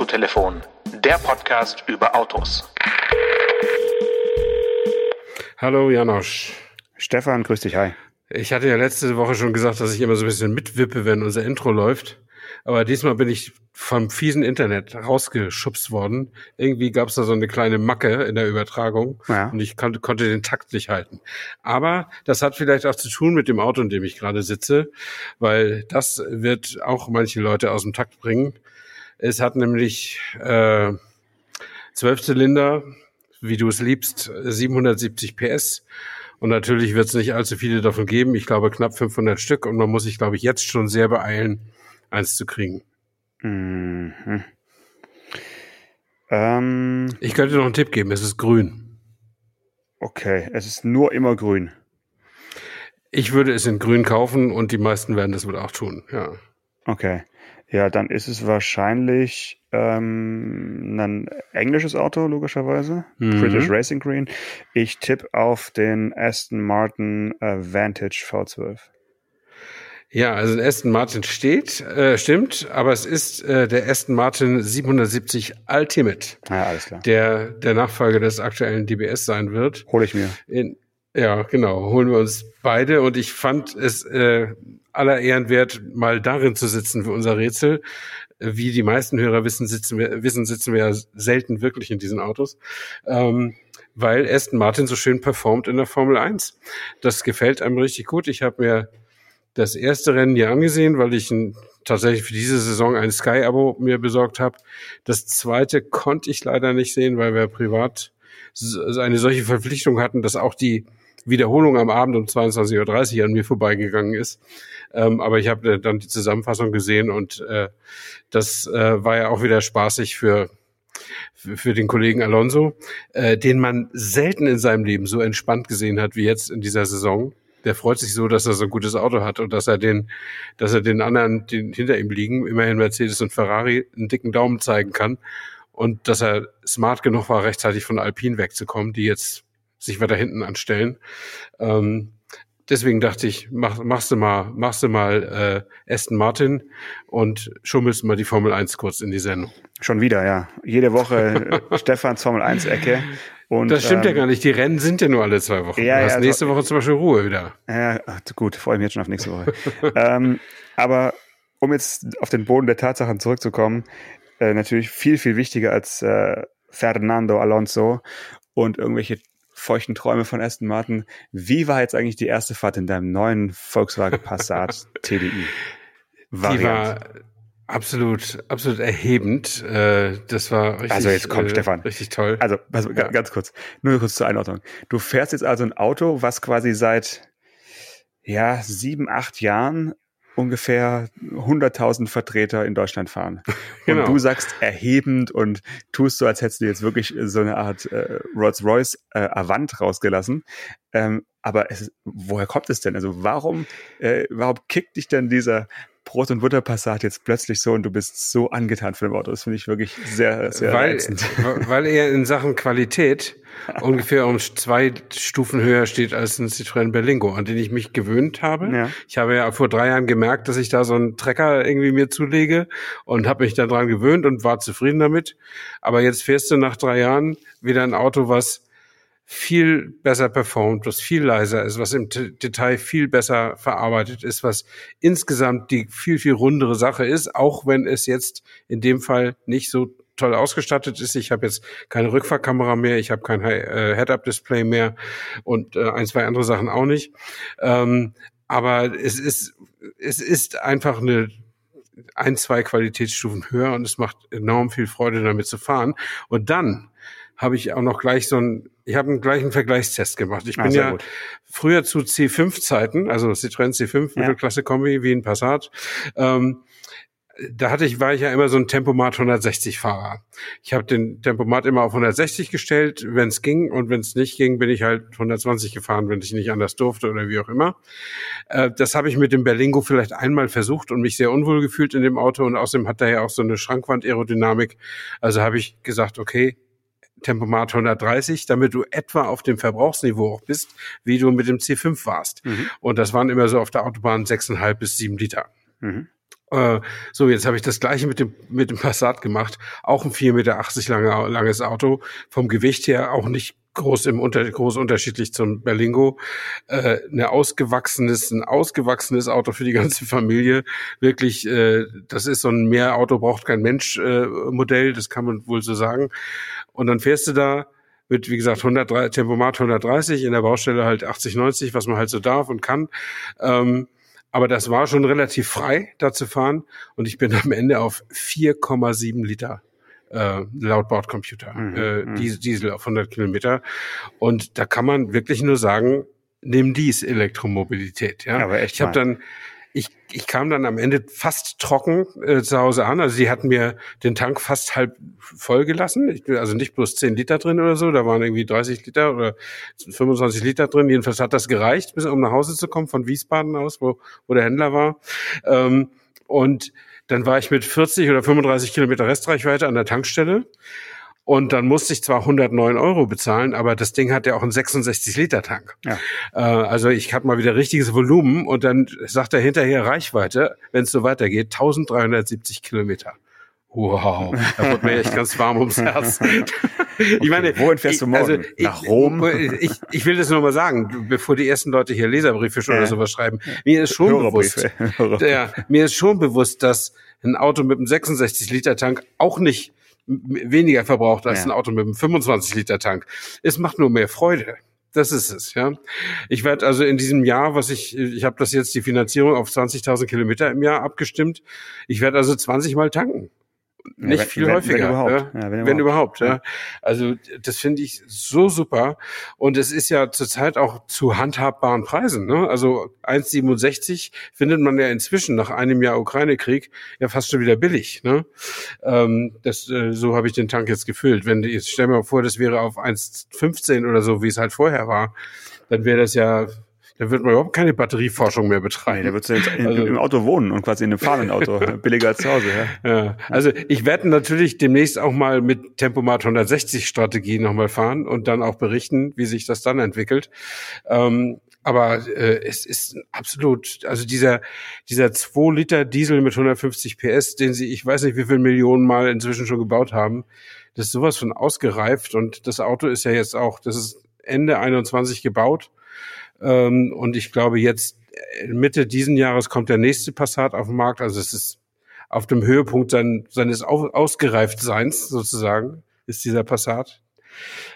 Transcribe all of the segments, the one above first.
Autotelefon, der Podcast über Autos. Hallo Janosch. Stefan, grüß dich, hi. Ich hatte ja letzte Woche schon gesagt, dass ich immer so ein bisschen mitwippe, wenn unser Intro läuft. Aber diesmal bin ich vom fiesen Internet rausgeschubst worden. Irgendwie gab es da so eine kleine Macke in der Übertragung ja. und ich konnte, konnte den Takt nicht halten. Aber das hat vielleicht auch zu tun mit dem Auto, in dem ich gerade sitze, weil das wird auch manche Leute aus dem Takt bringen. Es hat nämlich äh, zwölf Zylinder, wie du es liebst, 770 PS. Und natürlich wird es nicht allzu viele davon geben. Ich glaube knapp 500 Stück. Und man muss sich, glaube ich, jetzt schon sehr beeilen, eins zu kriegen. Mhm. Ähm, ich könnte noch einen Tipp geben, es ist grün. Okay, es ist nur immer grün. Ich würde es in grün kaufen und die meisten werden das wohl auch tun, ja. Okay. Ja, dann ist es wahrscheinlich ähm, ein englisches Auto, logischerweise. Mhm. British Racing Green. Ich tippe auf den Aston Martin äh, Vantage V12. Ja, also ein Aston Martin steht, äh, stimmt, aber es ist äh, der Aston Martin 770 Ultimate. Ja, alles klar. Der der Nachfolger des aktuellen DBS sein wird. Hol ich mir. In, ja, genau, holen wir uns beide und ich fand es äh, aller Ehren wert, mal darin zu sitzen für unser Rätsel. Wie die meisten Hörer wissen, sitzen wir, wissen, sitzen wir ja selten wirklich in diesen Autos. Ähm, weil Aston Martin so schön performt in der Formel 1. Das gefällt einem richtig gut. Ich habe mir das erste Rennen hier angesehen, weil ich ein, tatsächlich für diese Saison ein Sky-Abo mir besorgt habe. Das zweite konnte ich leider nicht sehen, weil wir privat eine solche Verpflichtung hatten, dass auch die Wiederholung am Abend um 22.30 Uhr an mir vorbeigegangen ist. Ähm, aber ich habe dann die Zusammenfassung gesehen und äh, das äh, war ja auch wieder spaßig für für den Kollegen Alonso, äh, den man selten in seinem Leben so entspannt gesehen hat wie jetzt in dieser Saison der freut sich so, dass er so ein gutes Auto hat und dass er den, dass er den anderen, die hinter ihm liegen, immerhin Mercedes und Ferrari, einen dicken Daumen zeigen kann und dass er smart genug war, rechtzeitig von Alpine wegzukommen, die jetzt sich weiter hinten anstellen. Ähm, deswegen dachte ich, mach, machst du mal, machst du mal äh, Aston Martin und schummelst mal die Formel 1 kurz in die Sendung. Schon wieder, ja. Jede Woche Stefans Formel 1 Ecke. Und, das stimmt ähm, ja gar nicht. Die Rennen sind ja nur alle zwei Wochen. Ja, du hast ja, nächste also, Woche zum Beispiel Ruhe wieder. Ja, gut, freue mich jetzt schon auf nächste Woche. ähm, aber um jetzt auf den Boden der Tatsachen zurückzukommen, äh, natürlich viel, viel wichtiger als äh, Fernando Alonso und irgendwelche feuchten Träume von Aston Martin. Wie war jetzt eigentlich die erste Fahrt in deinem neuen Volkswagen Passat TDI? Variant? Die war Absolut, absolut erhebend. Äh, das war richtig, also jetzt kommt äh, Stefan. richtig toll. Also, also ja. ganz kurz, nur kurz zur Einordnung. Du fährst jetzt also ein Auto, was quasi seit ja sieben, acht Jahren ungefähr 100.000 Vertreter in Deutschland fahren. genau. Und du sagst erhebend und tust so, als hättest du jetzt wirklich so eine Art äh, Rolls-Royce äh, Avant rausgelassen. Ähm, aber es, woher kommt es denn? Also warum, äh, warum kickt dich denn dieser Brot- und Butterpassat jetzt plötzlich so und du bist so angetan von dem Auto. Das finde ich wirklich sehr, sehr weil, reizend. Weil er in Sachen Qualität ungefähr um zwei Stufen höher steht als ein Citroën Berlingo, an den ich mich gewöhnt habe. Ja. Ich habe ja vor drei Jahren gemerkt, dass ich da so einen Trecker irgendwie mir zulege und habe mich daran gewöhnt und war zufrieden damit. Aber jetzt fährst du nach drei Jahren wieder ein Auto, was viel besser performt, was viel leiser ist, was im Detail viel besser verarbeitet ist, was insgesamt die viel, viel rundere Sache ist, auch wenn es jetzt in dem Fall nicht so toll ausgestattet ist. Ich habe jetzt keine Rückfahrkamera mehr, ich habe kein äh, Head-Up-Display mehr und äh, ein, zwei andere Sachen auch nicht. Ähm, aber es ist, es ist einfach eine ein, zwei Qualitätsstufen höher und es macht enorm viel Freude, damit zu fahren. Und dann habe ich auch noch gleich so ein, ich habe einen gleichen Vergleichstest gemacht. Ich ah, bin ja gut. früher zu C5-Zeiten, also Citroën C5 ja. Mittelklasse-Kombi wie ein Passat, ähm, da hatte ich, war ich ja immer so ein Tempomat 160 Fahrer. Ich habe den Tempomat immer auf 160 gestellt, wenn es ging, und wenn es nicht ging, bin ich halt 120 gefahren, wenn ich nicht anders durfte oder wie auch immer. Äh, das habe ich mit dem Berlingo vielleicht einmal versucht und mich sehr unwohl gefühlt in dem Auto und außerdem hat er ja auch so eine Schrankwand-Aerodynamik. Also habe ich gesagt, okay, Tempomat 130, damit du etwa auf dem Verbrauchsniveau auch bist, wie du mit dem C5 warst. Mhm. Und das waren immer so auf der Autobahn 6,5 bis 7 Liter. Mhm. Äh, so, jetzt habe ich das gleiche mit dem, mit dem Passat gemacht. Auch ein 4,80 Meter lange, langes Auto. Vom Gewicht her auch nicht groß im Unter, groß unterschiedlich zum Berlingo. Äh, eine ausgewachsenes, ein ausgewachsenes Auto für die ganze Familie. Wirklich, äh, das ist so ein Mehrauto braucht kein Mensch äh, Modell, das kann man wohl so sagen. Und dann fährst du da mit, wie gesagt, 103, Tempomat 130, in der Baustelle halt 80, 90, was man halt so darf und kann. Ähm, aber das war schon relativ frei, da zu fahren. Und ich bin am Ende auf 4,7 Liter äh, laut Bordcomputer, mhm, äh, mhm. Diesel auf 100 Kilometer. Und da kann man wirklich nur sagen, nimm dies Elektromobilität. Ja, aber echt. Ich habe dann ich, ich kam dann am Ende fast trocken äh, zu Hause an. Also sie hatten mir den Tank fast halb voll gelassen. Ich, also nicht bloß 10 Liter drin oder so, da waren irgendwie 30 Liter oder 25 Liter drin. Jedenfalls hat das gereicht, bis um nach Hause zu kommen von Wiesbaden aus, wo, wo der Händler war. Ähm, und dann war ich mit 40 oder 35 Kilometer Restreichweite an der Tankstelle. Und dann musste ich zwar 109 Euro bezahlen, aber das Ding hat ja auch einen 66 Liter Tank. Ja. Äh, also ich habe mal wieder richtiges Volumen und dann sagt er hinterher Reichweite, wenn es so weitergeht, 1370 Kilometer. Wow, da wird mir echt ganz warm ums Herz. ich meine, wohin fährst du morgen? Also, Nach Rom? Ich, ich will das nur mal sagen, bevor die ersten Leute hier Leserbriefe schon äh, oder sowas schreiben. Mir ist schon bewusst, ja, mir ist schon bewusst, dass ein Auto mit einem 66 Liter Tank auch nicht weniger verbraucht als ja. ein Auto mit einem 25 Liter Tank. Es macht nur mehr Freude. Das ist es, ja. Ich werde also in diesem Jahr, was ich, ich habe das jetzt die Finanzierung auf 20.000 Kilometer im Jahr abgestimmt. Ich werde also 20 Mal tanken nicht ja, wenn, viel häufiger. Wenn überhaupt. Ja? Wenn, wenn überhaupt. ja. Also das finde ich so super. Und es ist ja zurzeit auch zu handhabbaren Preisen. Ne? Also 1,67 findet man ja inzwischen nach einem Jahr Ukraine-Krieg ja fast schon wieder billig. Ne? Ähm, das, äh, so habe ich den Tank jetzt gefüllt. Wenn jetzt stell mir mal vor, das wäre auf 1,15 oder so, wie es halt vorher war, dann wäre das ja da wird man überhaupt keine Batterieforschung mehr betreiben. Da wird du jetzt in, also, im Auto wohnen und quasi in einem fahrenden Auto. billiger als zu Hause. Ja. ja. Also ich werde natürlich demnächst auch mal mit Tempomat 160 Strategie nochmal fahren und dann auch berichten, wie sich das dann entwickelt. Ähm, aber äh, es ist absolut, also dieser dieser 2 Liter Diesel mit 150 PS, den sie, ich weiß nicht, wie viele Millionen Mal inzwischen schon gebaut haben, das ist sowas von ausgereift und das Auto ist ja jetzt auch, das ist Ende 21 gebaut ähm, und ich glaube, jetzt äh, Mitte diesen Jahres kommt der nächste Passat auf den Markt. Also es ist auf dem Höhepunkt sein, seines Ausgereiftseins sozusagen, ist dieser Passat.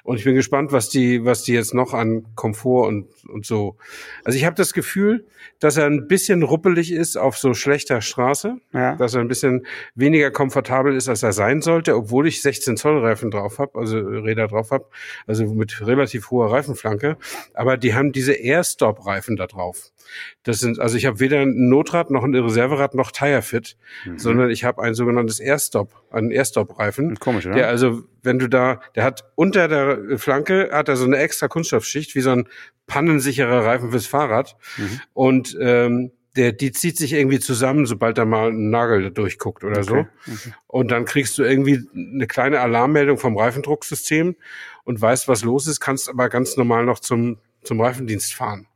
Und ich bin gespannt, was die, was die jetzt noch an Komfort und, und so. Also ich habe das Gefühl, dass er ein bisschen ruppelig ist auf so schlechter Straße, ja. dass er ein bisschen weniger komfortabel ist, als er sein sollte, obwohl ich 16 Zoll Reifen drauf habe, also Räder drauf habe, also mit relativ hoher Reifenflanke. Aber die haben diese Air-Stop-Reifen da drauf. Das sind, also ich habe weder ein Notrad noch ein Reserverad noch Tirefit, mhm. sondern ich habe ein sogenanntes Airstop, einen Airstop-Reifen. Komisch, oder? Der also, wenn du da, der hat unter der Flanke hat er so eine extra Kunststoffschicht, wie so ein pannensicherer Reifen fürs Fahrrad. Mhm. Und ähm, der, die zieht sich irgendwie zusammen, sobald da mal ein Nagel durchguckt oder okay. so. Okay. Und dann kriegst du irgendwie eine kleine Alarmmeldung vom Reifendrucksystem und weißt, was los ist, kannst aber ganz normal noch zum, zum Reifendienst fahren.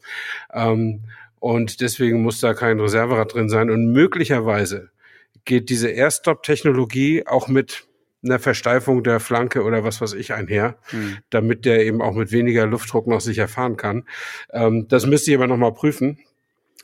Ähm, und deswegen muss da kein Reserverad drin sein. Und möglicherweise geht diese Airstop-Technologie auch mit einer Versteifung der Flanke oder was weiß ich einher, mhm. damit der eben auch mit weniger Luftdruck noch sicher fahren kann. Ähm, das müsste ich aber nochmal prüfen.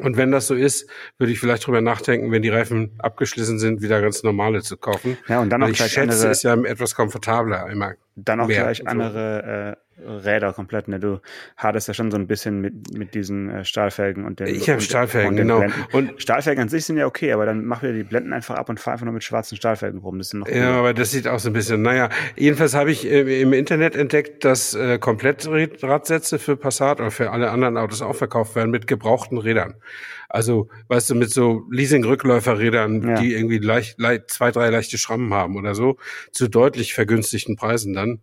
Und wenn das so ist, würde ich vielleicht drüber nachdenken, wenn die Reifen abgeschlossen sind, wieder ganz normale zu kaufen. Ja, und dann noch ich gleich schätze, andere, ist ja etwas komfortabler immer. Dann auch gleich andere äh, Räder komplett. Ne? Du hadest ja schon so ein bisschen mit, mit diesen äh, Stahlfelgen und den Ich habe Stahlfelgen, genau. Blenden. Und Stahlfelgen an sich sind ja okay, aber dann mach wieder die Blenden einfach ab und fahr einfach nur mit schwarzen Stahlfelgen rum. Das sind noch ja, aber das sieht auch so ein bisschen. Naja, jedenfalls habe ich äh, im Internet entdeckt, dass äh, Komplettradsätze für Passat oder für alle anderen Autos auch verkauft werden mit gebrauchten Rädern. Also, weißt du, mit so Leasing-Rückläuferrädern, ja. die irgendwie leicht, leicht, zwei, drei leichte Schrammen haben oder so, zu deutlich vergünstigten Preisen dann.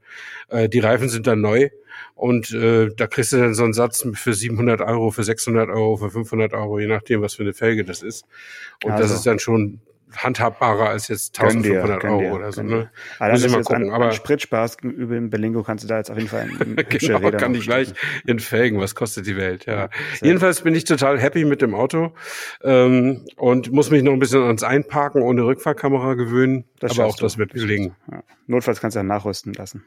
Äh, die Reifen sind dann neu und äh, da kriegst du dann so einen Satz für 700 Euro, für 600 Euro, für 500 Euro, je nachdem, was für eine Felge das ist. Und also. das ist dann schon handhabbarer als jetzt 1500 Euro dir, oder so. Ne? Also Muss ich mal gucken. An, aber an Spritspaß über im Berlingo kannst du da jetzt auf jeden Fall genau, Räder kann ich gleich in Felgen. Was kostet die Welt? Ja. Jedenfalls bin ich total happy mit dem Auto ähm, und muss mich noch ein bisschen ans Einparken ohne Rückfahrkamera gewöhnen. Das aber auch du. das wird gelingen. Ja. Notfalls kannst du dann nachrüsten lassen.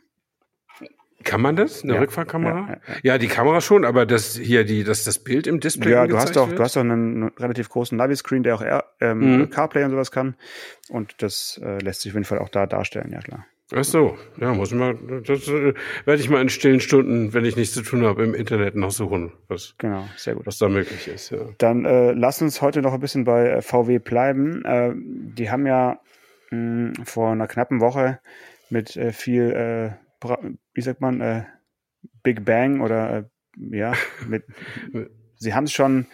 Kann man das? Eine ja, Rückfahrkamera? Ja, ja, ja, die Kamera schon, aber das hier die, das, das Bild im Display. Ja, du hast doch, wird? du hast doch einen relativ großen Navi-Screen, der auch ähm, mhm. CarPlay und sowas kann. Und das äh, lässt sich auf jeden Fall auch da darstellen, ja klar. Ach so, ja, muss ich mal, das äh, werde ich mal in stillen Stunden, wenn ich nichts zu tun habe, im Internet nachsuchen, was, genau, sehr gut. was da möglich ist. Ja. Dann äh, lass uns heute noch ein bisschen bei äh, VW bleiben. Äh, die haben ja mh, vor einer knappen Woche mit äh, viel äh, wie sagt man, äh, Big Bang oder äh, ja, mit, sie haben es schon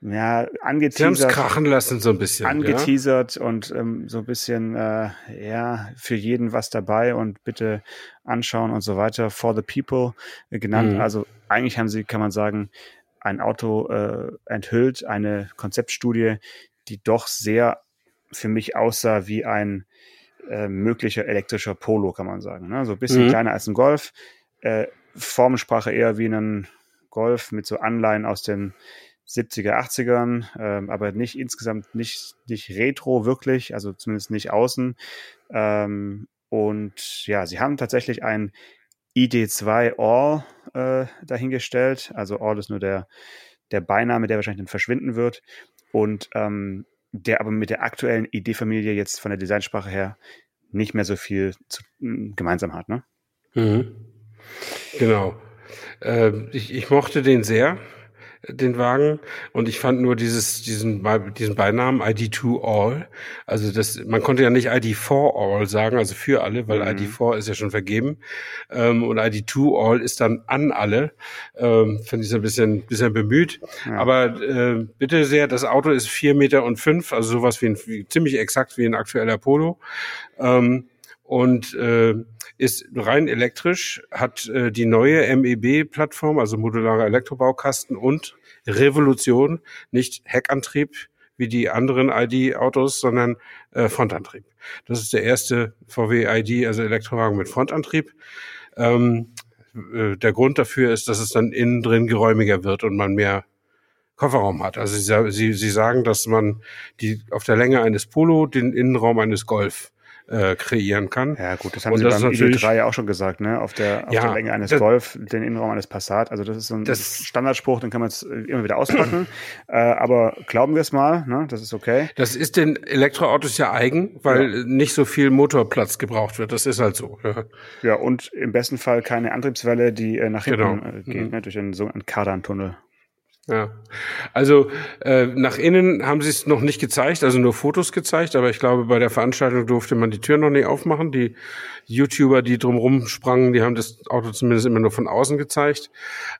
ja, angeteasert. Sie haben es krachen lassen so ein bisschen. Angeteasert ja? und ähm, so ein bisschen, äh, ja, für jeden was dabei und bitte anschauen und so weiter. For the people äh, genannt. Mhm. Also eigentlich haben sie, kann man sagen, ein Auto äh, enthüllt, eine Konzeptstudie, die doch sehr für mich aussah wie ein äh, möglicher elektrischer Polo, kann man sagen. Ne? So ein bisschen mhm. kleiner als ein Golf. Äh, Formensprache eher wie ein Golf mit so Anleihen aus den 70er, 80ern, ähm, aber nicht insgesamt nicht, nicht retro wirklich, also zumindest nicht außen. Ähm, und ja, sie haben tatsächlich ein ID2 All äh, dahingestellt. Also All ist nur der, der Beiname, der wahrscheinlich dann verschwinden wird. Und ähm, der aber mit der aktuellen Idee-Familie jetzt von der Designsprache her nicht mehr so viel zu, gemeinsam hat, ne? Mhm. Genau. Äh, ich, ich mochte den sehr den Wagen. Und ich fand nur dieses, diesen, diesen Beinamen ID2 All. Also das, man konnte ja nicht ID4 All sagen, also für alle, weil mhm. ID4 ist ja schon vergeben. Ähm, und ID2 All ist dann an alle. Ähm, Finde ich so ein bisschen, bisschen bemüht. Ja. Aber äh, bitte sehr, das Auto ist vier Meter und fünf, also sowas wie ein, wie, ziemlich exakt wie ein aktueller Polo. Ähm, und äh, ist rein elektrisch, hat äh, die neue MEB-Plattform, also modulare Elektrobaukasten und Revolution, nicht Heckantrieb wie die anderen ID-Autos, sondern äh, Frontantrieb. Das ist der erste VW ID, also Elektrowagen mit Frontantrieb. Ähm, äh, der Grund dafür ist, dass es dann innen drin geräumiger wird und man mehr Kofferraum hat. Also sie, sie, sie sagen, dass man die auf der Länge eines Polo den Innenraum eines Golf äh, kreieren kann. Ja gut, das haben und sie das beim ID3 ja auch schon gesagt, ne? Auf der, auf ja, der Länge eines das, Golf, den Innenraum eines Passat. Also das ist so ein das, Standardspruch, den kann man jetzt äh, immer wieder auspacken. äh, aber glauben wir es mal, ne? Das ist okay. Das ist den Elektroautos ja eigen, weil ja. nicht so viel Motorplatz gebraucht wird. Das ist halt so. Ja, ja und im besten Fall keine Antriebswelle, die äh, nach hinten genau. äh, geht, mhm. ne? durch einen sogenannten Kardantunnel. Ja, also äh, nach innen haben sie es noch nicht gezeigt, also nur Fotos gezeigt, aber ich glaube, bei der Veranstaltung durfte man die Tür noch nicht aufmachen. Die YouTuber, die drumrum sprangen, die haben das Auto zumindest immer nur von außen gezeigt.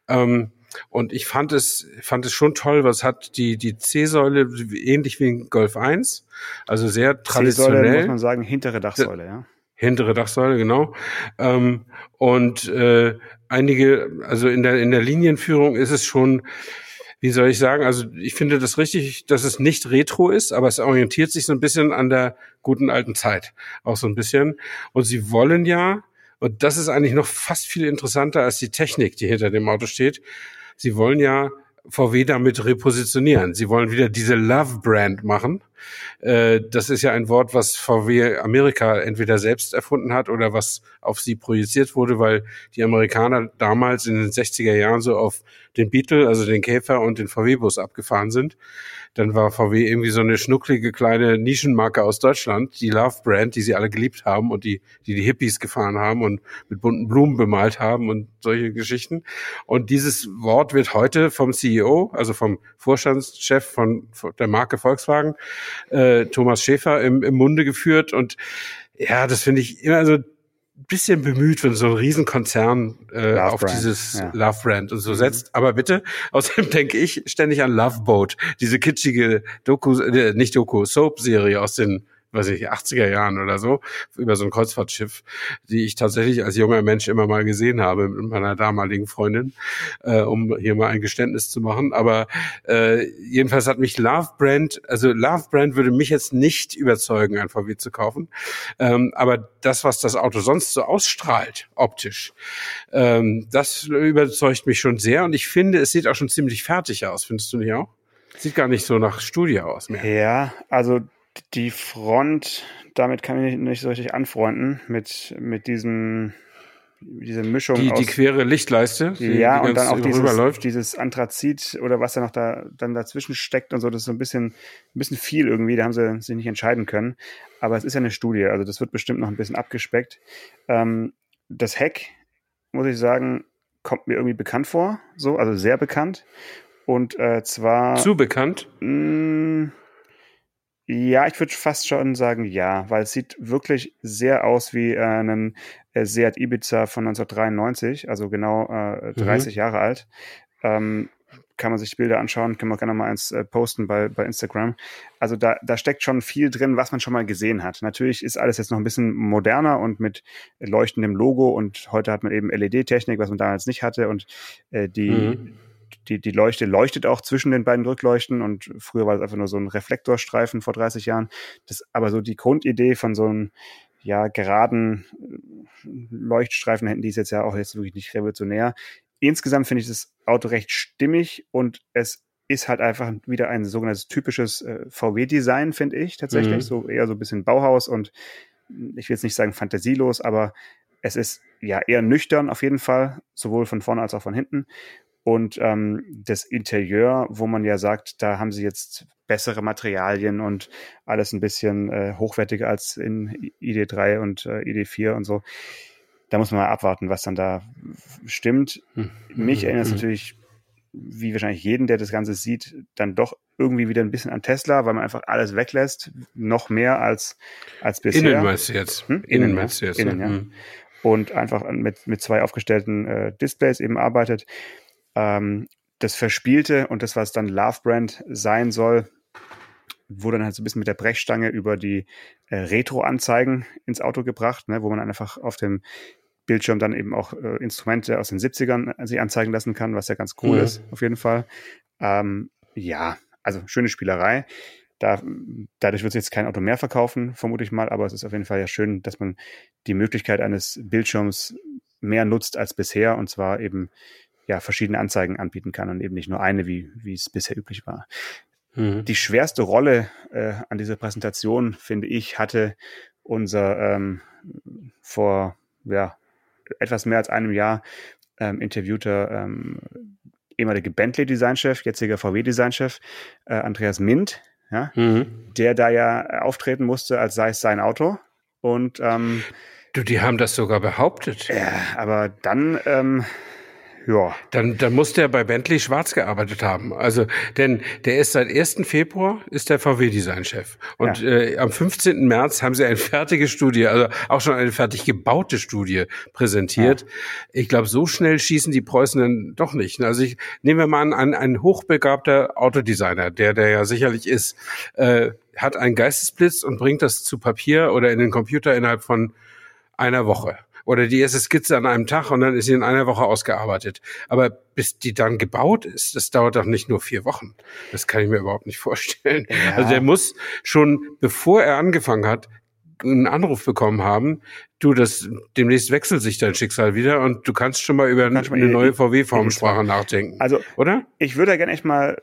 Ähm, und ich fand es, fand es schon toll, was hat die, die C-Säule ähnlich wie ein Golf 1, also sehr traditionell. C-Säule muss man sagen, hintere Dachsäule, ja. Hintere Dachsäule, genau. Ähm, und äh, einige, also in der, in der Linienführung ist es schon, wie soll ich sagen, also ich finde das richtig, dass es nicht retro ist, aber es orientiert sich so ein bisschen an der guten alten Zeit. Auch so ein bisschen. Und sie wollen ja, und das ist eigentlich noch fast viel interessanter als die Technik, die hinter dem Auto steht. Sie wollen ja VW damit repositionieren. Sie wollen wieder diese Love-Brand machen. Äh, das ist ja ein Wort, was VW Amerika entweder selbst erfunden hat oder was auf sie projiziert wurde, weil die Amerikaner damals in den 60er Jahren so auf den Beetle, also den Käfer und den VW-Bus abgefahren sind dann war VW irgendwie so eine schnucklige kleine Nischenmarke aus Deutschland, die Love Brand, die sie alle geliebt haben und die, die die Hippies gefahren haben und mit bunten Blumen bemalt haben und solche Geschichten. Und dieses Wort wird heute vom CEO, also vom Vorstandschef von, der Marke Volkswagen, äh, Thomas Schäfer im, im Munde geführt und ja, das finde ich immer so bisschen bemüht, wenn so ein Riesenkonzern äh, auf Brand, dieses ja. Love Brand und so mhm. setzt. Aber bitte, außerdem denke ich ständig an Love Boat, diese kitschige Doku, äh, nicht Doku, Soap-Serie aus den weiß ich, 80er Jahren oder so, über so ein Kreuzfahrtschiff, die ich tatsächlich als junger Mensch immer mal gesehen habe mit meiner damaligen Freundin, äh, um hier mal ein Geständnis zu machen. Aber äh, jedenfalls hat mich Love Brand, also Love Brand würde mich jetzt nicht überzeugen, ein VW zu kaufen. Ähm, aber das, was das Auto sonst so ausstrahlt, optisch, ähm, das überzeugt mich schon sehr. Und ich finde, es sieht auch schon ziemlich fertig aus. Findest du nicht auch? Sieht gar nicht so nach Studie aus mehr. Ja, also die Front, damit kann ich nicht so richtig anfreunden mit, mit diesem, diese Mischung. Die, aus, die quere Lichtleiste, die, ja, die und dann auch dieses, dieses Anthrazit oder was da noch da dann dazwischen steckt und so, das ist so ein bisschen, ein bisschen viel irgendwie, da haben sie sich nicht entscheiden können. Aber es ist ja eine Studie, also das wird bestimmt noch ein bisschen abgespeckt. Ähm, das Heck, muss ich sagen, kommt mir irgendwie bekannt vor, so, also sehr bekannt. Und äh, zwar. Zu bekannt? Mh, mm, ja, ich würde fast schon sagen ja, weil es sieht wirklich sehr aus wie äh, ein äh, Seat Ibiza von 1993, also genau äh, 30 mhm. Jahre alt. Ähm, kann man sich Bilder anschauen, können wir gerne mal eins äh, posten bei, bei Instagram. Also da, da steckt schon viel drin, was man schon mal gesehen hat. Natürlich ist alles jetzt noch ein bisschen moderner und mit leuchtendem Logo und heute hat man eben LED-Technik, was man damals nicht hatte und äh, die, mhm die, die Leuchte leuchtet auch zwischen den beiden Rückleuchten und früher war es einfach nur so ein Reflektorstreifen vor 30 Jahren. Das aber so die Grundidee von so einem ja geraden äh, Leuchtstreifen hätten die ist jetzt ja auch jetzt wirklich nicht revolutionär. Insgesamt finde ich das Auto recht stimmig und es ist halt einfach wieder ein sogenanntes typisches äh, VW-Design, finde ich tatsächlich. Mhm. So eher so ein bisschen Bauhaus und ich will jetzt nicht sagen fantasielos, aber es ist ja eher nüchtern auf jeden Fall, sowohl von vorne als auch von hinten. Und ähm, das Interieur, wo man ja sagt, da haben sie jetzt bessere Materialien und alles ein bisschen äh, hochwertiger als in ID3 und äh, ID4 und so. Da muss man mal abwarten, was dann da stimmt. Hm. Mich erinnert es hm. natürlich, wie wahrscheinlich jeden, der das Ganze sieht, dann doch irgendwie wieder ein bisschen an Tesla, weil man einfach alles weglässt, noch mehr als, als bisher. Innen meinst du jetzt? Hm? Innen, Innen meinst du jetzt? Innen, ja. Hm. Und einfach mit, mit zwei aufgestellten äh, Displays eben arbeitet ähm, das Verspielte und das, was dann Love Brand sein soll, wurde dann halt so ein bisschen mit der Brechstange über die äh, Retro-Anzeigen ins Auto gebracht, ne, wo man einfach auf dem Bildschirm dann eben auch äh, Instrumente aus den 70ern äh, sich anzeigen lassen kann, was ja ganz cool mhm. ist, auf jeden Fall. Ähm, ja, also schöne Spielerei. Da, dadurch wird es jetzt kein Auto mehr verkaufen, vermute ich mal, aber es ist auf jeden Fall ja schön, dass man die Möglichkeit eines Bildschirms mehr nutzt als bisher und zwar eben ja, verschiedene Anzeigen anbieten kann und eben nicht nur eine, wie, wie es bisher üblich war. Mhm. Die schwerste Rolle äh, an dieser Präsentation, finde ich, hatte unser ähm, vor ja, etwas mehr als einem Jahr ähm, interviewter ähm, ehemaliger Bentley-Designchef, jetziger VW-Designchef, äh, Andreas Mint, ja, mhm. der da ja auftreten musste, als sei es sein Auto. Und ähm, du, die haben das sogar behauptet. Ja, aber dann ähm, ja. Dann, dann muss der bei Bentley schwarz gearbeitet haben. Also, denn der ist seit 1. Februar ist der VW-Designchef. Und ja. äh, am 15. März haben sie eine fertige Studie, also auch schon eine fertig gebaute Studie präsentiert. Ja. Ich glaube, so schnell schießen die Preußen dann doch nicht. Also ich nehmen wir mal an, ein, ein hochbegabter Autodesigner, der der ja sicherlich ist, äh, hat einen Geistesblitz und bringt das zu Papier oder in den Computer innerhalb von einer Woche oder die erste Skizze an einem Tag und dann ist sie in einer Woche ausgearbeitet. Aber bis die dann gebaut ist, das dauert doch nicht nur vier Wochen. Das kann ich mir überhaupt nicht vorstellen. Ja. Also der muss schon, bevor er angefangen hat, einen Anruf bekommen haben, du, das demnächst wechselt sich dein Schicksal wieder und du kannst schon mal über eine neue VW-Formensprache nachdenken. Also, oder? Ich würde gerne echt mal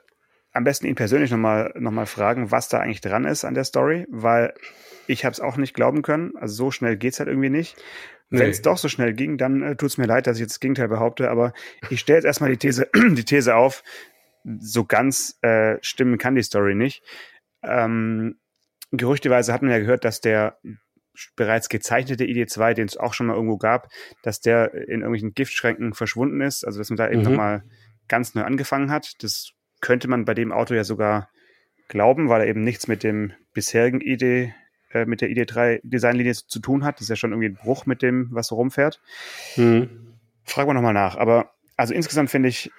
am besten ihn persönlich nochmal noch mal fragen, was da eigentlich dran ist an der Story, weil ich habe es auch nicht glauben können. Also so schnell geht's halt irgendwie nicht. Nee. Wenn es doch so schnell ging, dann äh, tut es mir leid, dass ich jetzt das Gegenteil behaupte, aber ich stelle jetzt erstmal die These, die These auf, so ganz äh, stimmen kann die Story nicht. Ähm, gerüchteweise hatten wir ja gehört, dass der bereits gezeichnete ID2, den es auch schon mal irgendwo gab, dass der in irgendwelchen Giftschränken verschwunden ist, also dass man da eben mhm. nochmal ganz neu angefangen hat. Das könnte man bei dem Auto ja sogar glauben, weil er eben nichts mit dem bisherigen ID äh, mit der ID3 Designlinie zu tun hat. Das ist ja schon irgendwie ein Bruch mit dem, was so rumfährt. Mhm. Fragen wir nochmal nach. Aber also insgesamt finde ich,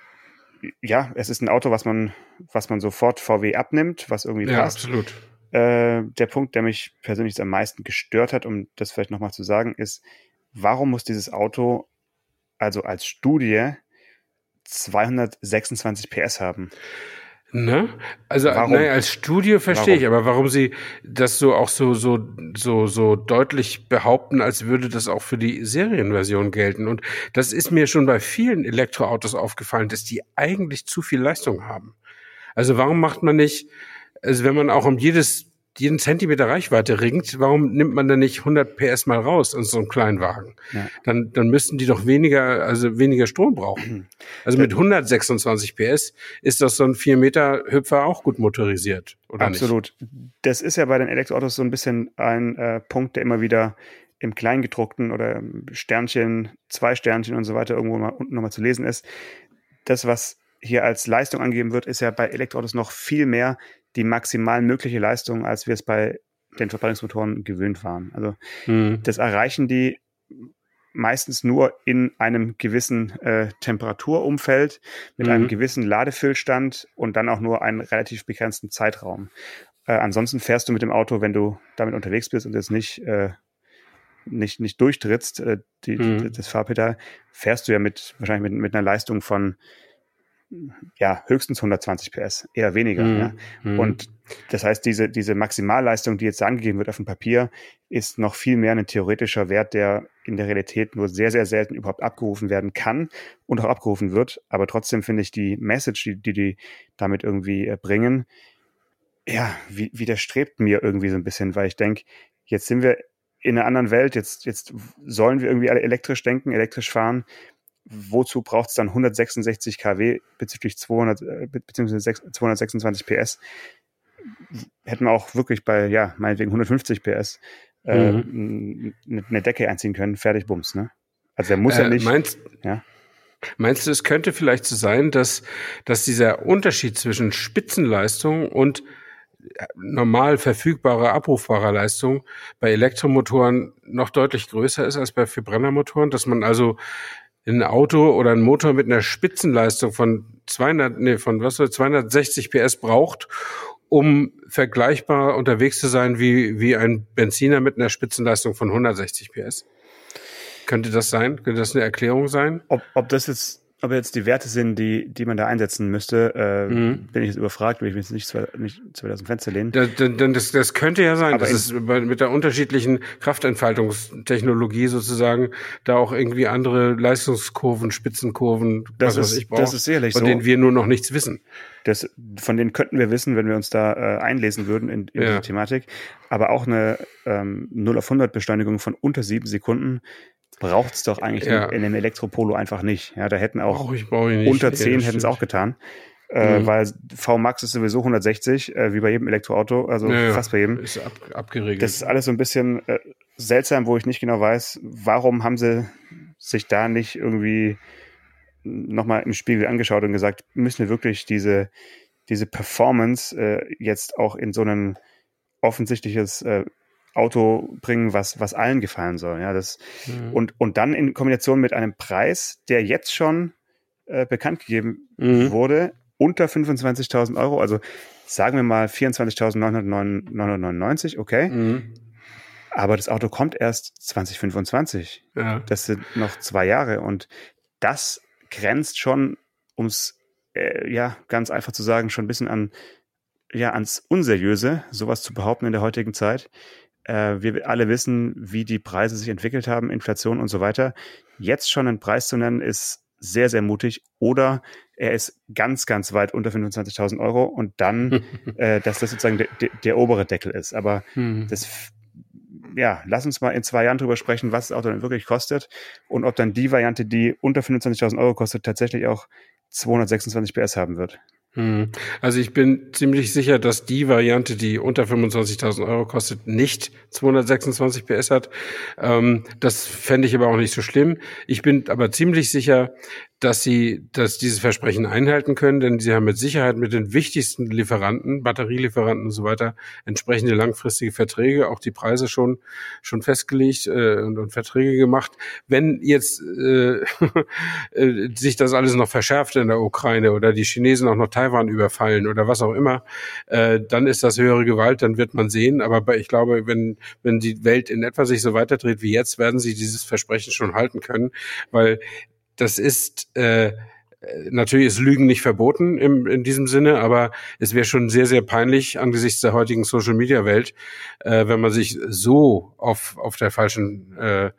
ja, es ist ein Auto, was man, was man sofort VW abnimmt, was irgendwie ja, passt. Absolut. äh, der Punkt, der mich persönlich am meisten gestört hat, um das vielleicht nochmal zu sagen, ist, warum muss dieses Auto also als Studie 226 PS haben? Ne? Also naja, als Studio verstehe warum? ich, aber warum sie das so auch so so so so deutlich behaupten, als würde das auch für die Serienversion gelten. Und das ist mir schon bei vielen Elektroautos aufgefallen, dass die eigentlich zu viel Leistung haben. Also warum macht man nicht, also wenn man auch um jedes jeden Zentimeter Reichweite ringt, warum nimmt man dann nicht 100 PS mal raus aus so einem kleinen Wagen? Ja. Dann, dann müssten die doch weniger, also weniger Strom brauchen. Also mit 126 PS ist das so ein 4 Meter Hüpfer auch gut motorisiert, oder Absolut. Nicht? Das ist ja bei den Elektroautos so ein bisschen ein äh, Punkt, der immer wieder im Kleingedruckten oder Sternchen, zwei Sternchen und so weiter irgendwo mal unten nochmal zu lesen ist. Das, was hier als Leistung angegeben wird, ist ja bei Elektroautos noch viel mehr die maximal mögliche Leistung, als wir es bei den Verbrennungsmotoren gewöhnt waren. Also mhm. das erreichen die meistens nur in einem gewissen äh, Temperaturumfeld mit mhm. einem gewissen Ladefüllstand und dann auch nur einen relativ begrenzten Zeitraum. Äh, ansonsten fährst du mit dem Auto, wenn du damit unterwegs bist und es nicht äh, nicht nicht durchtrittst, äh, die, mhm. das Fahrpedal, fährst du ja mit wahrscheinlich mit, mit einer Leistung von ja, höchstens 120 PS, eher weniger. Mhm. Ja. Mhm. Und das heißt, diese, diese Maximalleistung, die jetzt angegeben wird auf dem Papier, ist noch viel mehr ein theoretischer Wert, der in der Realität nur sehr, sehr selten überhaupt abgerufen werden kann und auch abgerufen wird. Aber trotzdem finde ich die Message, die die, die damit irgendwie äh, bringen, ja, widerstrebt mir irgendwie so ein bisschen, weil ich denke, jetzt sind wir in einer anderen Welt, jetzt, jetzt sollen wir irgendwie alle elektrisch denken, elektrisch fahren wozu braucht es dann 166 kW bezüglich 200 äh, bzw. 226 PS? Hätten wir auch wirklich bei, ja, meinetwegen 150 PS äh, mhm. eine Decke einziehen können, fertig Bums, ne? Also der muss äh, ja nicht. Meinst, ja? meinst du, es könnte vielleicht so sein, dass, dass dieser Unterschied zwischen Spitzenleistung und äh, normal verfügbarer, abrufbarer Leistung bei Elektromotoren noch deutlich größer ist als bei Verbrennermotoren, dass man also ein Auto oder ein Motor mit einer Spitzenleistung von 200, nee, von was soll 260 PS braucht, um vergleichbar unterwegs zu sein wie, wie ein Benziner mit einer Spitzenleistung von 160 PS. Könnte das sein? Könnte das eine Erklärung sein? Ob, ob das jetzt ob jetzt die Werte sind, die, die man da einsetzen müsste, äh, mhm. bin ich jetzt überfragt, will ich mich jetzt nicht, zwei, nicht zu weit aus dem Fenster lehnen. Das, das, das könnte ja sein, dass es mit der unterschiedlichen Kraftentfaltungstechnologie sozusagen da auch irgendwie andere Leistungskurven, Spitzenkurven, das was ist, ich brauche, das ist sicherlich von so. denen wir nur noch nichts wissen. Das, von denen könnten wir wissen, wenn wir uns da äh, einlesen würden in, in ja. diese Thematik. Aber auch eine ähm, 0 auf 100 Beschleunigung von unter sieben Sekunden braucht es doch eigentlich ja. in, in, einem Elektropolo einfach nicht. Ja, da hätten auch ich, ich unter 10 hätten es auch getan. Äh, mhm. Weil VMAX ist sowieso 160, äh, wie bei jedem Elektroauto, also ja, fast bei jedem. Ist ab, abgeregelt. Das ist alles so ein bisschen äh, seltsam, wo ich nicht genau weiß, warum haben sie sich da nicht irgendwie nochmal im Spiegel angeschaut und gesagt, müssen wir wirklich diese, diese Performance äh, jetzt auch in so ein offensichtliches äh, Auto bringen, was, was allen gefallen soll. Ja, das, mhm. und, und dann in Kombination mit einem Preis, der jetzt schon äh, bekannt gegeben mhm. wurde, unter 25.000 Euro, also sagen wir mal 24.999, okay. Mhm. Aber das Auto kommt erst 2025. Ja. Das sind noch zwei Jahre und das grenzt schon, ums äh, ja ganz einfach zu sagen, schon ein bisschen an ja ans Unseriöse, sowas zu behaupten in der heutigen Zeit. Äh, wir alle wissen, wie die Preise sich entwickelt haben, Inflation und so weiter. Jetzt schon einen Preis zu nennen, ist sehr, sehr mutig. Oder er ist ganz, ganz weit unter 25.000 Euro und dann, äh, dass das sozusagen der, der, der obere Deckel ist. Aber hm. das, ja, lass uns mal in zwei Jahren drüber sprechen, was das Auto dann wirklich kostet und ob dann die Variante, die unter 25.000 Euro kostet, tatsächlich auch 226 PS haben wird. Hm. Also ich bin ziemlich sicher, dass die Variante, die unter 25.000 Euro kostet, nicht 226 PS hat. Ähm, das fände ich aber auch nicht so schlimm. Ich bin aber ziemlich sicher, dass sie, dass diese Versprechen einhalten können, denn sie haben mit Sicherheit mit den wichtigsten Lieferanten, Batterielieferanten und so weiter, entsprechende langfristige Verträge, auch die Preise schon schon festgelegt äh, und, und Verträge gemacht. Wenn jetzt äh, äh, sich das alles noch verschärft in der Ukraine oder die Chinesen auch noch Taiwan überfallen oder was auch immer, äh, dann ist das höhere Gewalt, dann wird man sehen. Aber ich glaube, wenn wenn die Welt in etwa sich so weiterdreht wie jetzt, werden sie dieses Versprechen schon halten können, weil das ist äh, natürlich ist Lügen nicht verboten im, in diesem Sinne, aber es wäre schon sehr, sehr peinlich angesichts der heutigen Social Media Welt, äh, wenn man sich so auf, auf der falschen äh,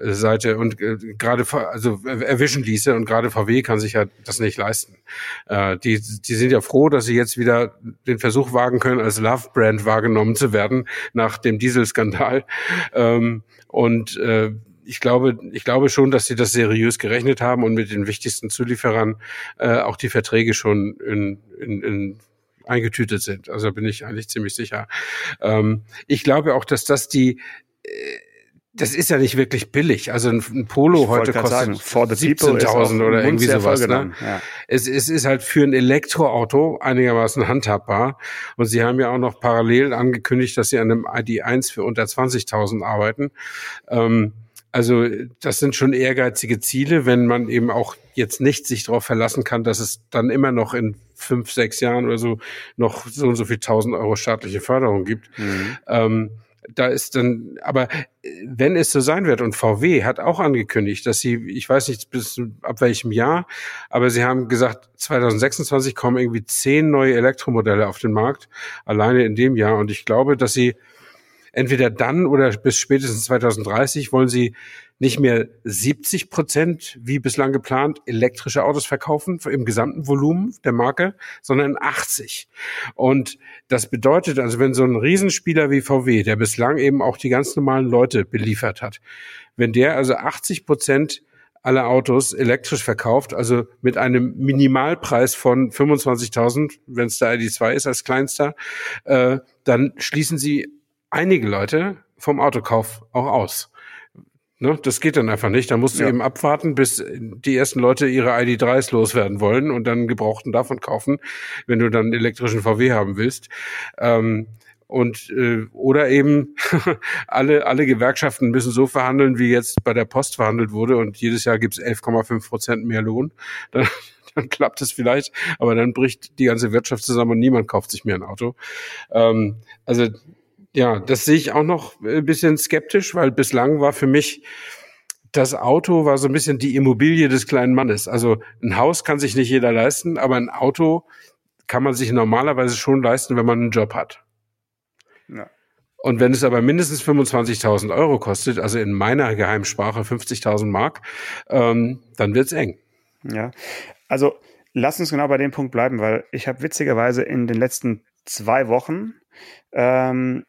Seite und äh, gerade also erwischen ließe und gerade VW kann sich ja das nicht leisten. Äh, die die sind ja froh, dass sie jetzt wieder den Versuch wagen können, als Love Brand wahrgenommen zu werden nach dem Dieselskandal ähm, und äh, ich glaube, ich glaube schon, dass sie das seriös gerechnet haben und mit den wichtigsten Zulieferern äh, auch die Verträge schon in, in, in eingetütet sind. Also bin ich eigentlich ziemlich sicher. Ähm, ich glaube auch, dass das die äh, das ist ja nicht wirklich billig. Also ein, ein Polo heute kostet 17.000 oder irgendwie sowas. Ne? Ja. Es, es ist halt für ein Elektroauto einigermaßen handhabbar. Und sie haben ja auch noch parallel angekündigt, dass sie an einem ID1 für unter 20.000 arbeiten. Ähm, also das sind schon ehrgeizige Ziele, wenn man eben auch jetzt nicht sich darauf verlassen kann, dass es dann immer noch in fünf, sechs Jahren oder so noch so und so viel tausend Euro staatliche Förderung gibt. Mhm. Ähm, da ist dann, aber wenn es so sein wird, und VW hat auch angekündigt, dass sie, ich weiß nicht bis ab welchem Jahr, aber sie haben gesagt, 2026 kommen irgendwie zehn neue Elektromodelle auf den Markt, alleine in dem Jahr. Und ich glaube, dass sie entweder dann oder bis spätestens 2030 wollen sie nicht mehr 70 Prozent, wie bislang geplant, elektrische Autos verkaufen im gesamten Volumen der Marke, sondern 80. Und das bedeutet also, wenn so ein Riesenspieler wie VW, der bislang eben auch die ganz normalen Leute beliefert hat, wenn der also 80 Prozent aller Autos elektrisch verkauft, also mit einem Minimalpreis von 25.000, wenn es der ID2 ist als kleinster, äh, dann schließen sie einige Leute vom Autokauf auch aus. Ne, das geht dann einfach nicht. Da musst du ja. eben abwarten, bis die ersten Leute ihre ID3s loswerden wollen und dann gebrauchten davon kaufen, wenn du dann einen elektrischen VW haben willst. Ähm, und äh, oder eben alle alle Gewerkschaften müssen so verhandeln, wie jetzt bei der Post verhandelt wurde und jedes Jahr gibt's 11,5 Prozent mehr Lohn. Dann, dann klappt es vielleicht, aber dann bricht die ganze Wirtschaft zusammen und niemand kauft sich mehr ein Auto. Ähm, also ja, das sehe ich auch noch ein bisschen skeptisch, weil bislang war für mich das Auto war so ein bisschen die Immobilie des kleinen Mannes. Also ein Haus kann sich nicht jeder leisten, aber ein Auto kann man sich normalerweise schon leisten, wenn man einen Job hat. Ja. Und wenn es aber mindestens 25.000 Euro kostet, also in meiner Geheimsprache 50.000 Mark, ähm, dann wird's eng. Ja, also lass uns genau bei dem Punkt bleiben, weil ich habe witzigerweise in den letzten zwei Wochen ähm,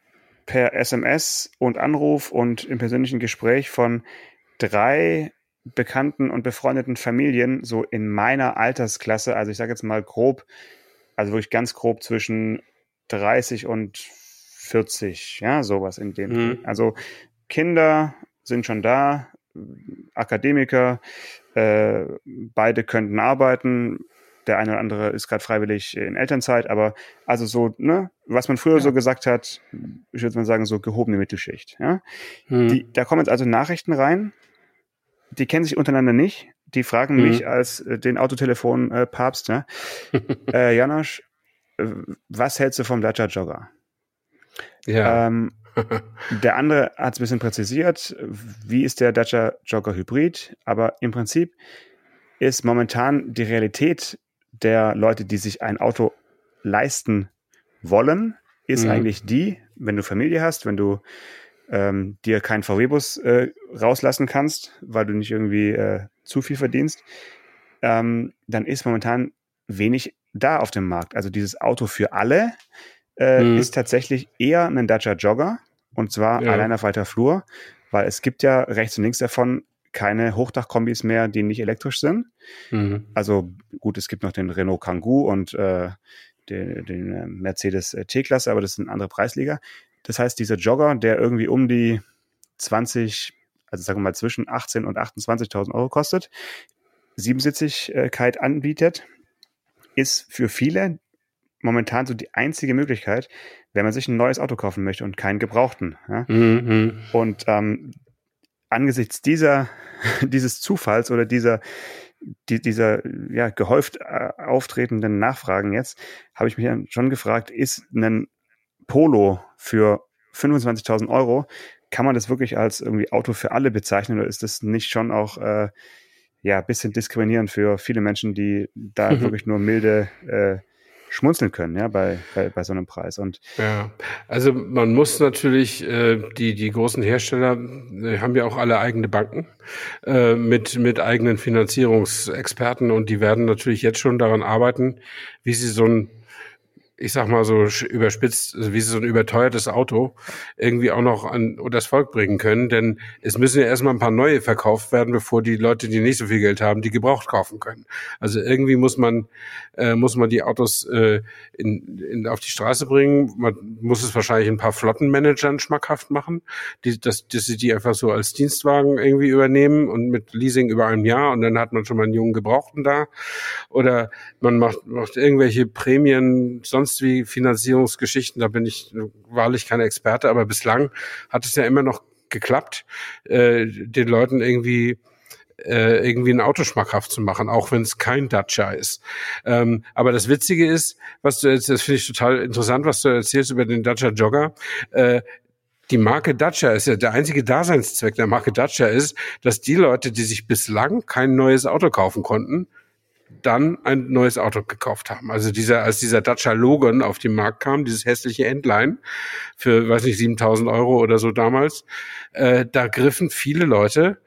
per SMS und Anruf und im persönlichen Gespräch von drei bekannten und befreundeten Familien so in meiner Altersklasse, also ich sage jetzt mal grob, also wirklich ganz grob zwischen 30 und 40, ja, sowas in dem. Mhm. Also Kinder sind schon da, Akademiker, äh, beide könnten arbeiten, der eine oder andere ist gerade freiwillig in Elternzeit, aber also so, ne, was man früher ja. so gesagt hat, ich würde mal sagen, so gehobene Mittelschicht. Ja? Hm. Die, da kommen jetzt also Nachrichten rein, die kennen sich untereinander nicht, die fragen hm. mich als äh, den Autotelefon-Papst, äh, ne? äh, Janosch, äh, was hältst du vom Dacia Jogger? Ja. Ähm, der andere hat es ein bisschen präzisiert, wie ist der Dacia Jogger Hybrid, aber im Prinzip ist momentan die Realität der Leute, die sich ein Auto leisten wollen, ist mhm. eigentlich die, wenn du Familie hast, wenn du ähm, dir keinen VW-Bus äh, rauslassen kannst, weil du nicht irgendwie äh, zu viel verdienst, ähm, dann ist momentan wenig da auf dem Markt. Also dieses Auto für alle äh, mhm. ist tatsächlich eher ein Dacia Jogger und zwar ja. allein auf weiter Flur, weil es gibt ja rechts und links davon keine Hochdachkombis mehr, die nicht elektrisch sind. Mhm. Also gut, es gibt noch den Renault Kangoo und äh, den, den äh, Mercedes äh, T-Klasse, aber das ist eine andere Preisliga. Das heißt, dieser Jogger, der irgendwie um die 20, also sagen wir mal zwischen 18 und 28.000 Euro kostet, Siebensitzigkeit anbietet, ist für viele momentan so die einzige Möglichkeit, wenn man sich ein neues Auto kaufen möchte und keinen gebrauchten. Ja? Mhm. Und ähm, angesichts dieser, dieses Zufalls oder dieser, die, dieser ja, gehäuft äh, auftretenden Nachfragen jetzt, habe ich mich dann schon gefragt, ist ein Polo für 25.000 Euro, kann man das wirklich als irgendwie Auto für alle bezeichnen oder ist das nicht schon auch äh, ja, ein bisschen diskriminierend für viele Menschen, die da mhm. wirklich nur milde äh, schmunzeln können, ja, bei, bei, bei so einem Preis. Und ja, also man muss natürlich, äh, die, die großen Hersteller äh, haben ja auch alle eigene Banken äh, mit, mit eigenen Finanzierungsexperten und die werden natürlich jetzt schon daran arbeiten, wie sie so ein ich sag mal so überspitzt, wie so ein überteuertes Auto irgendwie auch noch an das Volk bringen können. Denn es müssen ja erstmal ein paar neue verkauft werden, bevor die Leute, die nicht so viel Geld haben, die gebraucht kaufen können. Also irgendwie muss man, äh, muss man die Autos äh, in, in, auf die Straße bringen. Man muss es wahrscheinlich ein paar Flottenmanagern schmackhaft machen, die, dass, dass sie die einfach so als Dienstwagen irgendwie übernehmen und mit Leasing über ein Jahr und dann hat man schon mal einen jungen Gebrauchten da. Oder man macht, macht irgendwelche Prämien sonst sonst wie Finanzierungsgeschichten, da bin ich wahrlich kein Experte, aber bislang hat es ja immer noch geklappt, äh, den Leuten irgendwie äh, irgendwie ein Auto schmackhaft zu machen, auch wenn es kein Dacia ist. Ähm, aber das Witzige ist, was du jetzt, das finde ich total interessant, was du erzählst über den Dacia Jogger. Äh, die Marke Dacia ist ja der einzige Daseinszweck der Marke Dacia ist, dass die Leute, die sich bislang kein neues Auto kaufen konnten, dann ein neues Auto gekauft haben. Also dieser, als dieser Dacia Logan auf den Markt kam, dieses hässliche Endline für, weiß nicht, 7000 Euro oder so damals, äh, da griffen viele Leute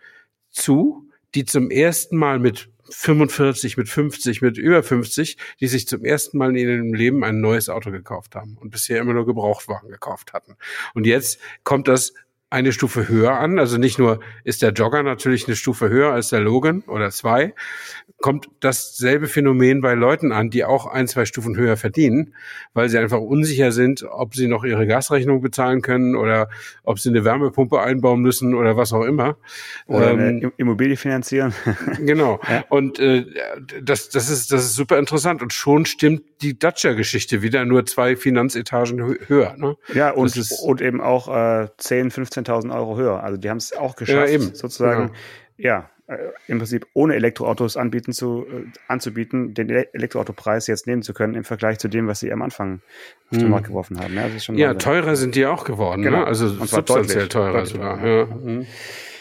zu, die zum ersten Mal mit 45, mit 50, mit über 50, die sich zum ersten Mal in ihrem Leben ein neues Auto gekauft haben und bisher immer nur Gebrauchtwagen gekauft hatten. Und jetzt kommt das eine Stufe höher an. Also nicht nur ist der Jogger natürlich eine Stufe höher als der Logan oder zwei, kommt dasselbe Phänomen bei Leuten an, die auch ein, zwei Stufen höher verdienen, weil sie einfach unsicher sind, ob sie noch ihre Gasrechnung bezahlen können oder ob sie eine Wärmepumpe einbauen müssen oder was auch immer. Oder ähm, eine Immobilie finanzieren. genau. Ja. Und äh, das, das, ist, das ist super interessant. Und schon stimmt die Dacia-Geschichte wieder nur zwei Finanzetagen höher. Ne? Ja, und, und eben auch äh, 10, 15 15.000 Euro höher. Also die haben es auch geschafft, ja, sozusagen, ja, ja äh, im Prinzip ohne Elektroautos anbieten zu, äh, anzubieten, den Elektroautopreis jetzt nehmen zu können im Vergleich zu dem, was sie am Anfang auf den hm. Markt geworfen haben. Ja, ja teurer sind die auch geworden, ne? genau. ne? also substanziell teurer deutlich sogar. Ja. Mhm.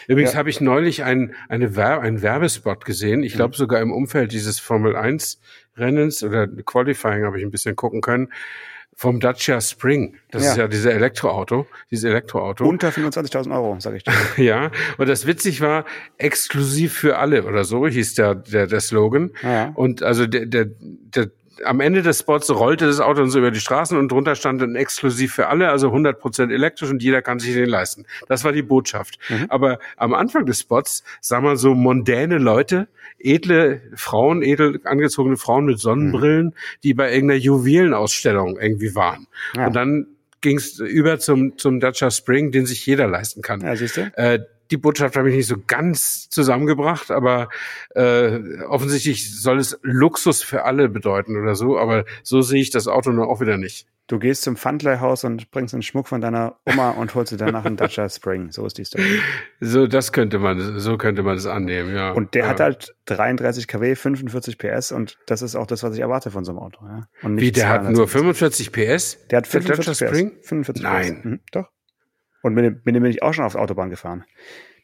Übrigens ja. habe ich neulich ein, eine Wer einen Werbespot gesehen. Ich glaube mhm. sogar im Umfeld dieses Formel 1 Rennens oder Qualifying habe ich ein bisschen gucken können vom Dacia Spring. Das ja. ist ja dieses Elektroauto, dieses Elektroauto. Unter 25.000 Euro, sage ich dir. ja, und das witzig war, exklusiv für alle oder so hieß der, der, der Slogan. Ja. Und also der, der, der am Ende des Spots rollte das Auto dann so über die Straßen und drunter stand dann exklusiv für alle, also 100 Prozent elektrisch und jeder kann sich den leisten. Das war die Botschaft. Mhm. Aber am Anfang des Spots sah man so mondäne Leute, edle Frauen, edel angezogene Frauen mit Sonnenbrillen, mhm. die bei irgendeiner Juwelenausstellung irgendwie waren. Ja. Und dann ging es über zum, zum Dacia Spring, den sich jeder leisten kann. Ja, siehst du? Äh, die Botschaft habe ich nicht so ganz zusammengebracht, aber äh, offensichtlich soll es Luxus für alle bedeuten oder so, aber so sehe ich das Auto nur auch wieder nicht. Du gehst zum Pfandleihhaus und bringst einen Schmuck von deiner Oma und holst dir danach einen Dacia Spring. So ist die Story. So, das könnte man, so könnte man es annehmen, ja. Und der ja. hat halt 33 kW, 45 PS und das ist auch das, was ich erwarte von so einem Auto. Ja. Wie, der hat nur 45 PS? Der hat 45 der PS. Spring? 45 Nein. PS. Mhm, doch. Und mit dem, mit dem bin ich auch schon auf der Autobahn gefahren.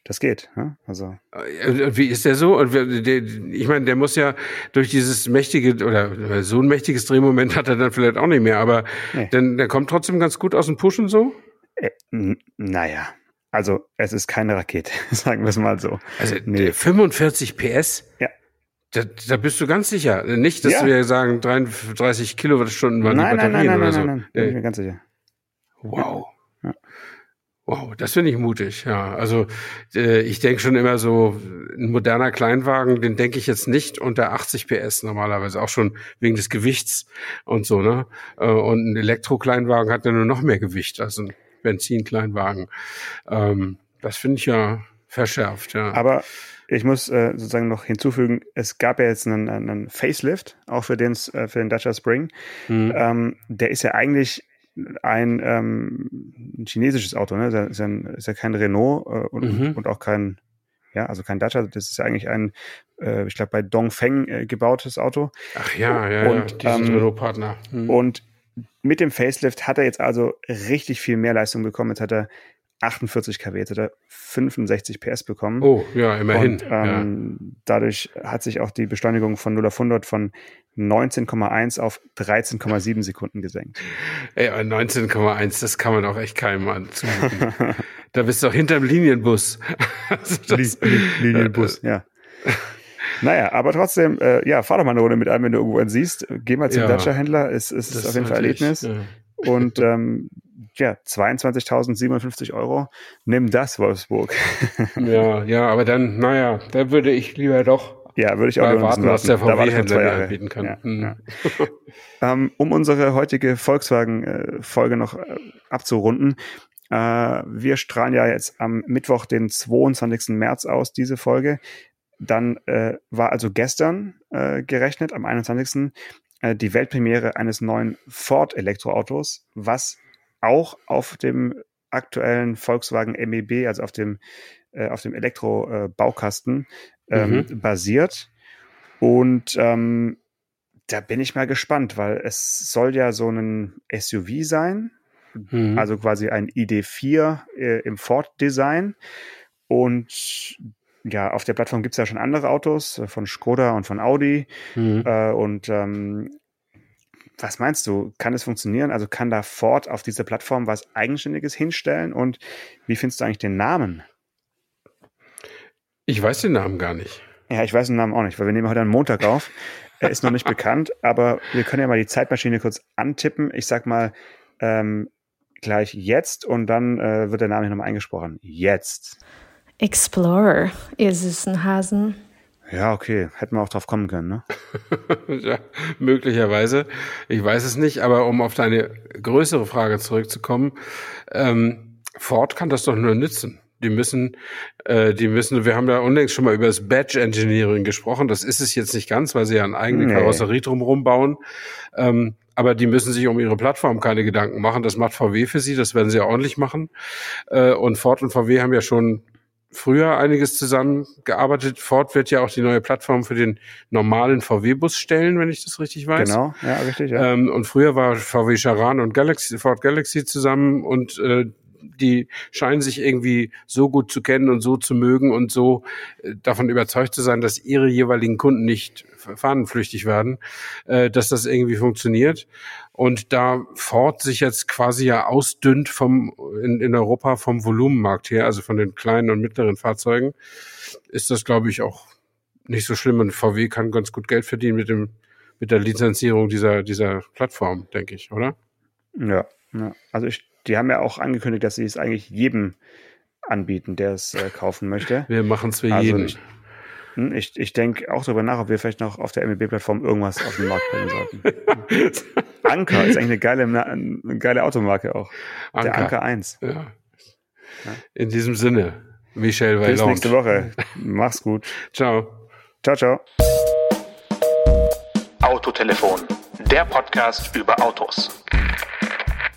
Das geht. Ja? Also äh, wie ist der so? Und ich meine, der muss ja durch dieses mächtige oder so ein mächtiges Drehmoment hat er dann vielleicht auch nicht mehr, aber nee. denn der kommt trotzdem ganz gut aus dem Pushen so. Äh, naja, also es ist keine Rakete, sagen wir es mal so. Also nee. 45 PS. Ja. Da, da bist du ganz sicher. Nicht, dass ja. wir sagen 33 Kilowattstunden waren nein, die Batterien nein, nein, nein, oder so. Nein, nein, nein, bin ich mir ganz sicher. Wow. Wow, das finde ich mutig, ja. Also äh, ich denke schon immer so, ein moderner Kleinwagen, den denke ich jetzt nicht unter 80 PS normalerweise, auch schon wegen des Gewichts und so, ne? Äh, und ein Elektrokleinwagen hat ja nur noch mehr Gewicht als ein Benzinkleinwagen. Ähm, das finde ich ja verschärft, ja. Aber ich muss äh, sozusagen noch hinzufügen, es gab ja jetzt einen, einen Facelift, auch für den, äh, für den Dacia Spring. Mhm. Ähm, der ist ja eigentlich ein, ähm, ein chinesisches Auto, ne? Das ist ja, ein, ist ja kein Renault äh, und, mhm. und auch kein, ja, also kein Dacia, das ist ja eigentlich ein, äh, ich glaube, bei Dongfeng äh, gebautes Auto. Ach ja, ja, und, ja, ähm, Renault-Partner. Mhm. Und mit dem Facelift hat er jetzt also richtig viel mehr Leistung bekommen. Jetzt hat er 48 kW, jetzt hat er 65 PS bekommen. Oh, ja, immerhin. Und, ähm, ja. Dadurch hat sich auch die Beschleunigung von 0 auf 100 von 19,1 auf 13,7 Sekunden gesenkt. Ey, 19,1, das kann man auch echt keinem anzumuten. da bist du doch hinterm Linienbus. also das, Linienbus, ja. Naja, aber trotzdem, äh, ja, fahr doch mal eine Runde mit einem, wenn du irgendwo einen siehst. Geh mal zum ja, Dacia-Händler, es ist, ist auf jeden Fall Erlebnis. Ja. Und ähm, ja, 22.057 Euro. Nimm das, Wolfsburg. ja, ja, aber dann, naja, da würde ich lieber doch ja, würde ich auch warten, was der VW-Händler anbieten kann. Ja, hm. ja. ähm, um unsere heutige Volkswagen-Folge noch äh, abzurunden, äh, wir strahlen ja jetzt am Mittwoch, den 22. März aus, diese Folge. Dann äh, war also gestern äh, gerechnet, am 21. Äh, die Weltpremiere eines neuen Ford-Elektroautos, was auch auf dem aktuellen Volkswagen MEB, also auf dem, äh, auf dem Elektro-Baukasten ähm, mhm. basiert. Und ähm, da bin ich mal gespannt, weil es soll ja so ein SUV sein, mhm. also quasi ein ID4 äh, im Ford-Design. Und ja, auf der Plattform gibt es ja schon andere Autos äh, von Skoda und von Audi. Mhm. Äh, und ähm, was meinst du? Kann es funktionieren? Also kann da Ford auf dieser Plattform was Eigenständiges hinstellen? Und wie findest du eigentlich den Namen? Ich weiß den Namen gar nicht. Ja, ich weiß den Namen auch nicht, weil wir nehmen heute einen Montag auf. Er ist noch nicht bekannt, aber wir können ja mal die Zeitmaschine kurz antippen. Ich sag mal ähm, gleich jetzt und dann äh, wird der Name nochmal eingesprochen. Jetzt. Explorer ist es ein Hasen. Ja, okay. Hätten wir auch drauf kommen können, ne? ja, möglicherweise. Ich weiß es nicht, aber um auf deine größere Frage zurückzukommen, ähm, Ford kann das doch nur nützen. Die müssen, äh, die müssen, wir haben da unlängst schon mal über das Badge Engineering gesprochen. Das ist es jetzt nicht ganz, weil sie ja eine eigene nee. Karosserie drumherum bauen. Ähm, aber die müssen sich um ihre Plattform keine Gedanken machen. Das macht VW für sie, das werden sie ja ordentlich machen. Äh, und Ford und VW haben ja schon früher einiges zusammengearbeitet. Ford wird ja auch die neue Plattform für den normalen VW-Bus stellen, wenn ich das richtig weiß. Genau, ja, richtig. Ja. Ähm, und früher war VW Charan und Galaxy, Ford Galaxy zusammen und äh, die scheinen sich irgendwie so gut zu kennen und so zu mögen und so äh, davon überzeugt zu sein, dass ihre jeweiligen Kunden nicht fahnenflüchtig werden, äh, dass das irgendwie funktioniert. Und da Ford sich jetzt quasi ja ausdünnt vom, in, in Europa vom Volumenmarkt her, also von den kleinen und mittleren Fahrzeugen, ist das, glaube ich, auch nicht so schlimm. Und VW kann ganz gut Geld verdienen mit dem, mit der Lizenzierung dieser, dieser Plattform, denke ich, oder? Ja, ja. Also ich, die haben ja auch angekündigt, dass sie es eigentlich jedem anbieten, der es äh, kaufen möchte. Wir machen es für also jeden. Ich, hm, ich, ich denke auch darüber nach, ob wir vielleicht noch auf der MEB-Plattform irgendwas auf den Markt bringen sollten. Anker ist eigentlich eine geile, eine geile Automarke auch. Anker. Der Anker 1. Ja. In diesem Sinne, Michel Weilaunt. Bis nächste Woche. Mach's gut. Ciao. Ciao, ciao. Autotelefon, der Podcast über Autos.